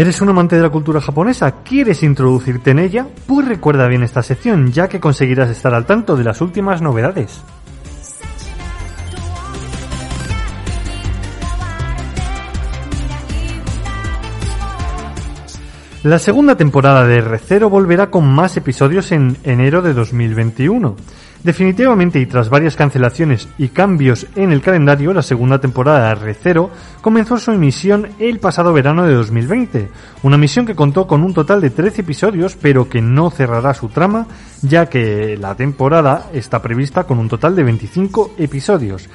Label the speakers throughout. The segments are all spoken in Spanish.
Speaker 1: ¿Eres un amante de la cultura japonesa? ¿Quieres introducirte en ella? Pues recuerda bien esta sección, ya que conseguirás estar al tanto de las últimas novedades. La segunda temporada de R0 volverá con más episodios en enero de 2021. Definitivamente y tras varias cancelaciones y cambios en el calendario, la segunda temporada de R0 comenzó su emisión el pasado verano de 2020. Una misión que contó con un total de 13 episodios, pero que no cerrará su trama, ya que la temporada está prevista con un total de 25 episodios.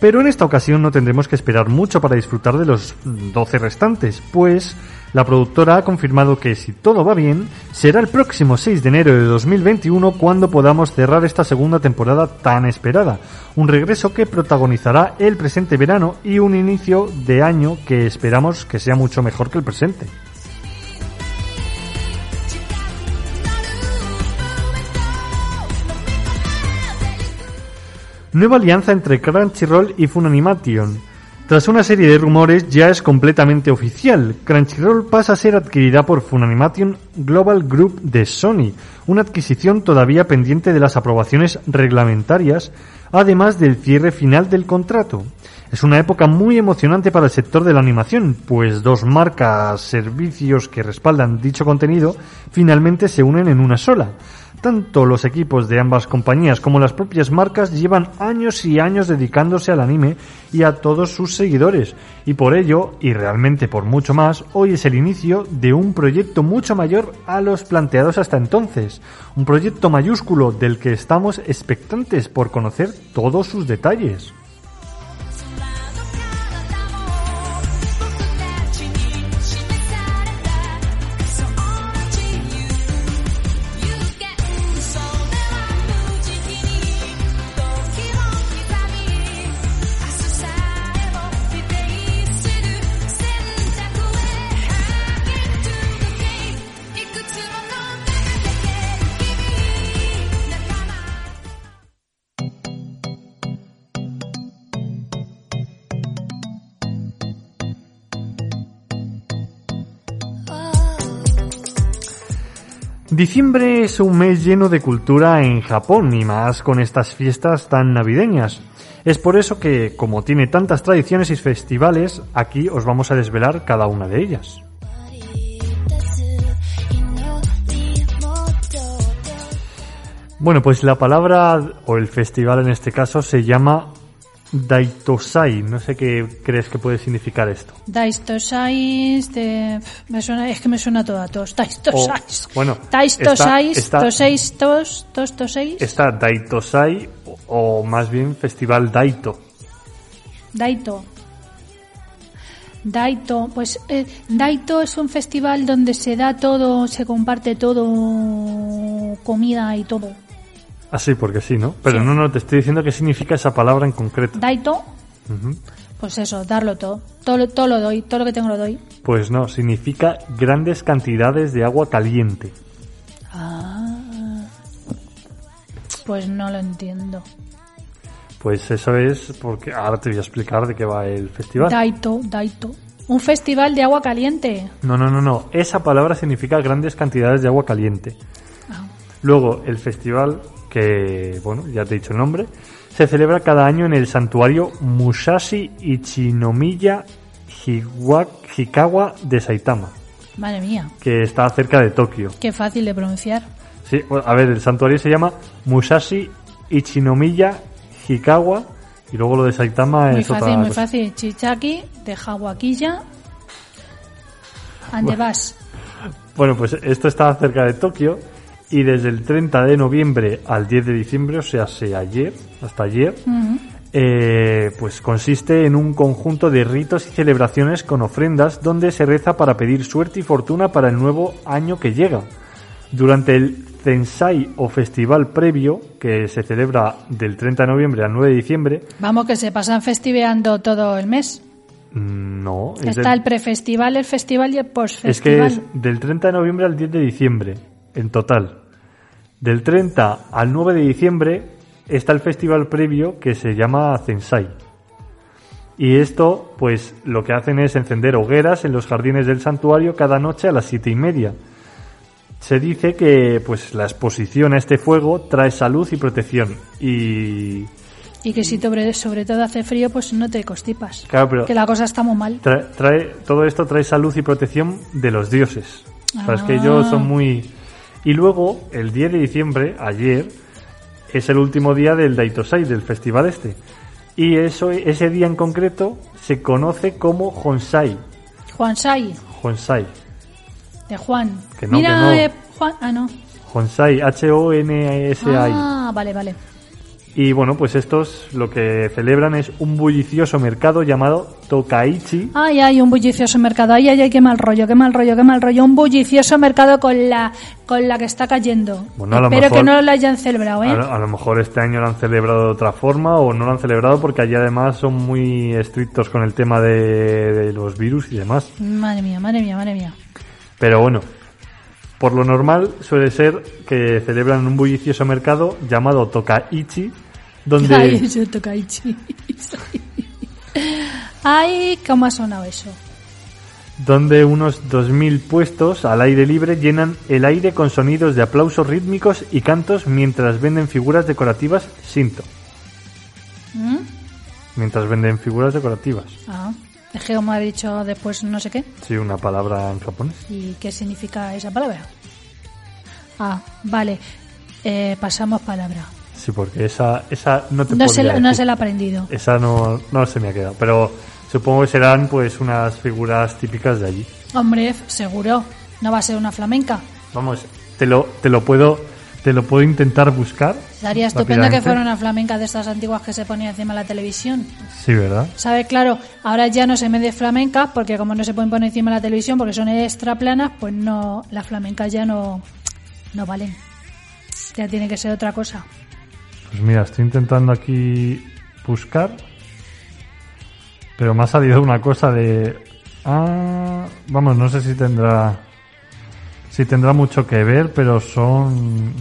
Speaker 1: Pero en esta ocasión no tendremos que esperar mucho para disfrutar de los 12 restantes, pues la productora ha confirmado que si todo va bien, será el próximo 6 de enero de 2021 cuando podamos cerrar esta segunda temporada tan esperada. Un regreso que protagonizará el presente verano y un inicio de año que esperamos que sea mucho mejor que el presente. Nueva alianza entre Crunchyroll y Funimation. Tras una serie de rumores ya es completamente oficial. Crunchyroll pasa a ser adquirida por Funimation Global Group de Sony, una adquisición todavía pendiente de las aprobaciones reglamentarias, además del cierre final del contrato. Es una época muy emocionante para el sector de la animación, pues dos marcas, servicios que respaldan dicho contenido finalmente se unen en una sola. Tanto los equipos de ambas compañías como las propias marcas llevan años y años dedicándose al anime y a todos sus seguidores, y por ello, y realmente por mucho más, hoy es el inicio de un proyecto mucho mayor a los planteados hasta entonces, un proyecto mayúsculo del que estamos expectantes por conocer todos sus detalles. Diciembre es un mes lleno de cultura en Japón y más con estas fiestas tan navideñas. Es por eso que, como tiene tantas tradiciones y festivales, aquí os vamos a desvelar cada una de ellas. Bueno, pues la palabra, o el festival en este caso, se llama Daitosai. No sé qué crees que puede significar esto.
Speaker 2: Me suena, es que me suena todo a todos. Daistosai.
Speaker 1: O, bueno, está-
Speaker 2: toseis, tos, tos, toseis.
Speaker 1: Está Daitosai, o, o más bien Festival Daito.
Speaker 2: Daito. Daito, pues eh, Daito es un festival donde se da todo, se comparte todo, comida y todo.
Speaker 1: Así, porque sí, ¿no? Pero
Speaker 2: Sí.
Speaker 1: no, no, te estoy diciendo qué significa esa palabra en concreto.
Speaker 2: Daito, pues eso, darlo todo. Todo, todo lo doy, todo lo que tengo lo doy.
Speaker 1: Pues no, significa grandes cantidades de agua caliente.
Speaker 2: Ah, pues no lo entiendo.
Speaker 1: Pues eso es porque ahora te voy a explicar de qué va el festival.
Speaker 2: Daito, Daito. Un festival de agua caliente.
Speaker 1: No, no, no, no. Esa palabra significa grandes cantidades de agua caliente. Luego, el festival, que, bueno, ya te he dicho el nombre, se celebra cada año en el santuario Musashi Ichinomiya Hiwa- Hikawa de Saitama,
Speaker 2: Madre mía,
Speaker 1: que está cerca de Tokio.
Speaker 2: qué fácil de pronunciar.
Speaker 1: Sí, bueno, a ver, el santuario se llama Musashi Ichinomiya Hikawa y luego lo de Saitama
Speaker 2: Muy
Speaker 1: es
Speaker 2: fácil,
Speaker 1: otra
Speaker 2: muy
Speaker 1: cosa.
Speaker 2: fácil. Chichaki, de Hawaquilla. Ande vas.
Speaker 1: Bueno, pues esto está cerca de Tokio y desde el 30 de noviembre al 10 de diciembre, o sea, se ayer, hasta ayer, eh, pues consiste en un conjunto de ritos y celebraciones con ofrendas donde se reza para pedir suerte y fortuna para el nuevo año que llega. Durante el Zensai o festival previo, que se celebra del 30 de noviembre al 9 de diciembre,
Speaker 2: Vamos, que se pasan festiveando todo el mes.
Speaker 1: mm, no, es,
Speaker 2: Está
Speaker 1: del-
Speaker 2: el prefestival, el festival y el
Speaker 1: es que
Speaker 2: postfestival.
Speaker 1: es del 30 de noviembre al 10 de diciembre, en total. Del 30 al 9 de diciembre está el festival previo que se llama Zensai. Y esto, pues lo que hacen es encender hogueras en los jardines del santuario cada noche a las siete y media. Se dice que pues la exposición a este fuego trae salud y protección. Y
Speaker 2: Y que si sobre, sobre todo hace frío, pues no te constipas.
Speaker 1: claro, pero
Speaker 2: Que la cosa está muy mal.
Speaker 1: trae, trae- todo esto trae salud y protección de los dioses. O sea, es que
Speaker 2: Ah.
Speaker 1: ellos son muy... Y luego, el 10 de diciembre, ayer, es el último día del Daitosai, del festival este. Y eso, ese día en concreto se conoce como Honsai.
Speaker 2: Juan Sai,
Speaker 1: Honsai.
Speaker 2: de Juan.
Speaker 1: Que no,
Speaker 2: Mira,
Speaker 1: que no.
Speaker 2: eh, Juan. Ah, no.
Speaker 1: Honsai, H-O-N-S-A-I.
Speaker 2: Ah, vale, vale.
Speaker 1: Y bueno, pues estos lo que celebran es un bullicioso mercado llamado Tokaichi.
Speaker 2: Ay, ay, un bullicioso mercado. Ay, ay, ay, qué mal rollo, qué mal rollo, qué mal rollo. Un bullicioso mercado con la con la que está cayendo.
Speaker 1: Bueno, a lo
Speaker 2: Espero
Speaker 1: mejor-
Speaker 2: que no lo hayan celebrado, ¿eh?
Speaker 1: A, lo- a lo mejor este año lo han celebrado de otra forma o no lo han celebrado porque allí además son muy estrictos con el tema de, de los virus y demás.
Speaker 2: Madre mía, madre mía, madre mía.
Speaker 1: Pero bueno, por lo normal suele ser que celebran un bullicioso mercado llamado Tokaichi, donde...
Speaker 2: Ay, eso Tokaichi. Ay, cómo ha sonado eso.
Speaker 1: donde unos 2.000 puestos al aire libre llenan el aire con sonidos de aplausos rítmicos y cantos mientras venden figuras decorativas Shinto.
Speaker 2: ¿Mm?
Speaker 1: Mientras venden figuras decorativas.
Speaker 2: Ah, es que como ha dicho después no sé qué.
Speaker 1: Sí, una palabra en japonés.
Speaker 2: ¿Y qué significa esa palabra? Ah, vale. Eh, pasamos palabra.
Speaker 1: Sí, porque esa, esa no te
Speaker 2: No se, la, no se la ha aprendido.
Speaker 1: Esa no, no se me ha quedado. Pero supongo que serán pues unas figuras típicas de allí.
Speaker 2: Hombre, seguro. No va a ser una flamenca.
Speaker 1: Vamos, te lo, te lo puedo, te lo puedo intentar buscar.
Speaker 2: Sería estupendo que fuera una flamenca de estas antiguas que se ponía encima de la televisión.
Speaker 1: Sí, ¿verdad?
Speaker 2: ¿Sabes? Claro, ahora ya no se mide flamenca porque como no se pueden poner encima de la televisión porque son extra planas, pues no, las flamencas ya no, no valen. Ya tiene que ser otra cosa.
Speaker 1: Pues mira, estoy intentando aquí buscar. Pero me ha salido una cosa de. Ah, vamos, no sé si tendrá. Si tendrá mucho que ver, pero son.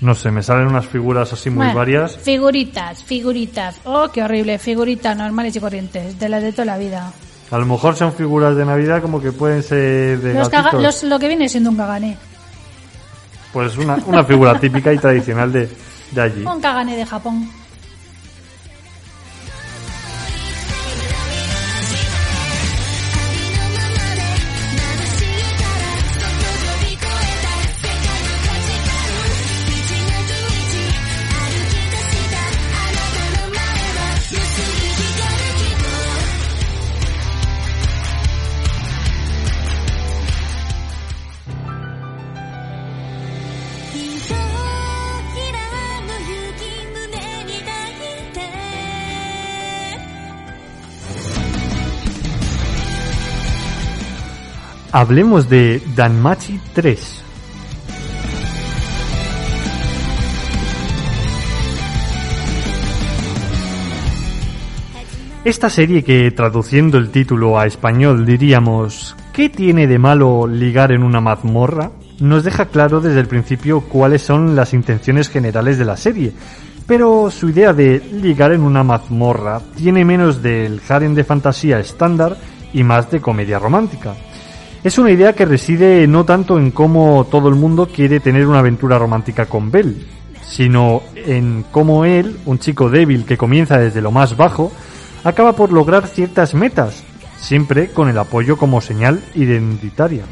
Speaker 1: No sé, me salen unas figuras así muy
Speaker 2: Bueno,
Speaker 1: varias.
Speaker 2: Figuritas, figuritas. Oh, qué horrible. Figuritas normales y corrientes, de las de toda la vida.
Speaker 1: A lo mejor son figuras de Navidad como que pueden ser de
Speaker 2: Los caga-
Speaker 1: gatitos.
Speaker 2: los- lo que viene siendo un cagané.
Speaker 1: Pues una, una figura típica y tradicional de, de allí.
Speaker 2: Un cagané de Japón.
Speaker 1: Hablemos de Danmachi 3. Esta serie que traduciendo el título a español diríamos ¿Qué tiene de malo ligar en una mazmorra? nos deja claro desde el principio cuáles son las intenciones generales de la serie. Pero su idea de ligar en una mazmorra tiene menos del harem de fantasía estándar y más de comedia romántica. Es una idea que reside no tanto en cómo todo el mundo quiere tener una aventura romántica con Belle, sino en cómo él, un chico débil que comienza desde lo más bajo, acaba por lograr ciertas metas, siempre con el apoyo como señal identitaria.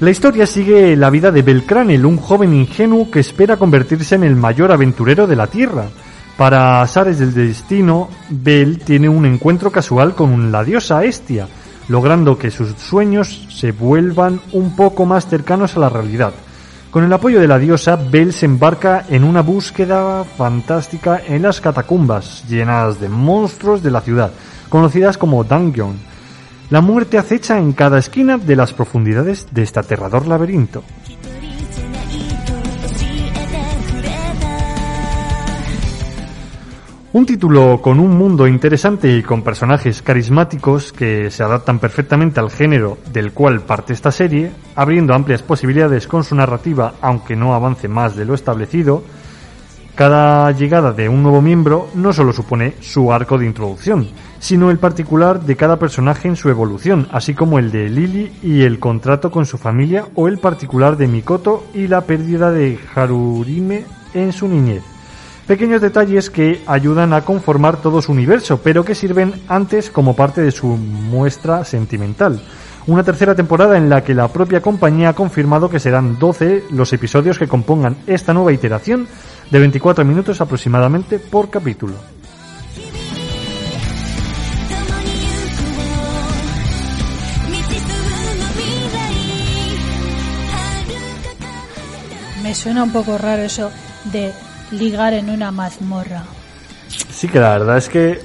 Speaker 1: La historia sigue la vida de Belcranel, un joven ingenuo que espera convertirse en el mayor aventurero de la Tierra. Para azares del destino, Bel tiene un encuentro casual con la diosa Estia, logrando que sus sueños se vuelvan un poco más cercanos a la realidad. Con el apoyo de la diosa, Bel se embarca en una búsqueda fantástica en las catacumbas, llenas de monstruos de la ciudad, conocidas como Dungeon. La muerte acecha en cada esquina de las profundidades de este aterrador laberinto. Un título con un mundo interesante y con personajes carismáticos que se adaptan perfectamente al género del cual parte esta serie, abriendo amplias posibilidades con su narrativa, aunque no avance más de lo establecido, cada llegada de un nuevo miembro no solo supone su arco de introducción, sino el particular de cada personaje en su evolución, así como el de Lily y el contrato con su familia o el particular de Mikoto y la pérdida de Harurime en su niñez. Pequeños detalles que ayudan a conformar todo su universo, pero que sirven antes como parte de su muestra sentimental. Una tercera temporada en la que la propia compañía ha confirmado que serán 12 los episodios que compongan esta nueva iteración de 24 minutos aproximadamente por capítulo.
Speaker 2: Me suena un poco raro eso de ligar en una mazmorra.
Speaker 1: Sí que la verdad es que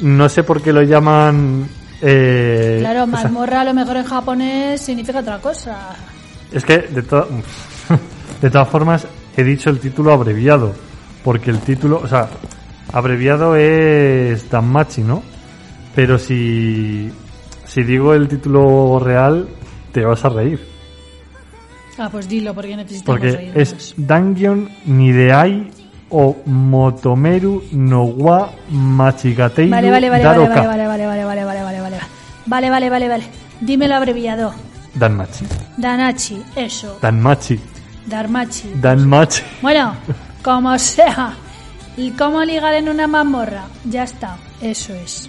Speaker 1: no sé por qué lo llaman... eh,
Speaker 2: Claro,
Speaker 1: o sea,
Speaker 2: mazmorra a lo mejor en japonés significa otra cosa.
Speaker 1: es que de, to- de todas formas he dicho el título abreviado, porque el título, o sea, abreviado es Danmachi, ¿no? Pero si, si digo el título real, te vas a reír.
Speaker 2: Ah, pues dilo, porque necesitamos
Speaker 1: Porque es Dungeon Nideai o Motomeru no wa Machigateiru
Speaker 2: Vale, vale, vale, vale,
Speaker 1: Daroka.
Speaker 2: vale, vale, vale, vale, vale, vale, vale. Vale, vale, vale, vale. Dímelo abreviado.
Speaker 1: Danmachi.
Speaker 2: Danachi, eso.
Speaker 1: Danmachi.
Speaker 2: Darmachi.
Speaker 1: Danmachi.
Speaker 2: Bueno, como sea. ¿Y cómo ligar en una mazmorra? Ya está, eso es.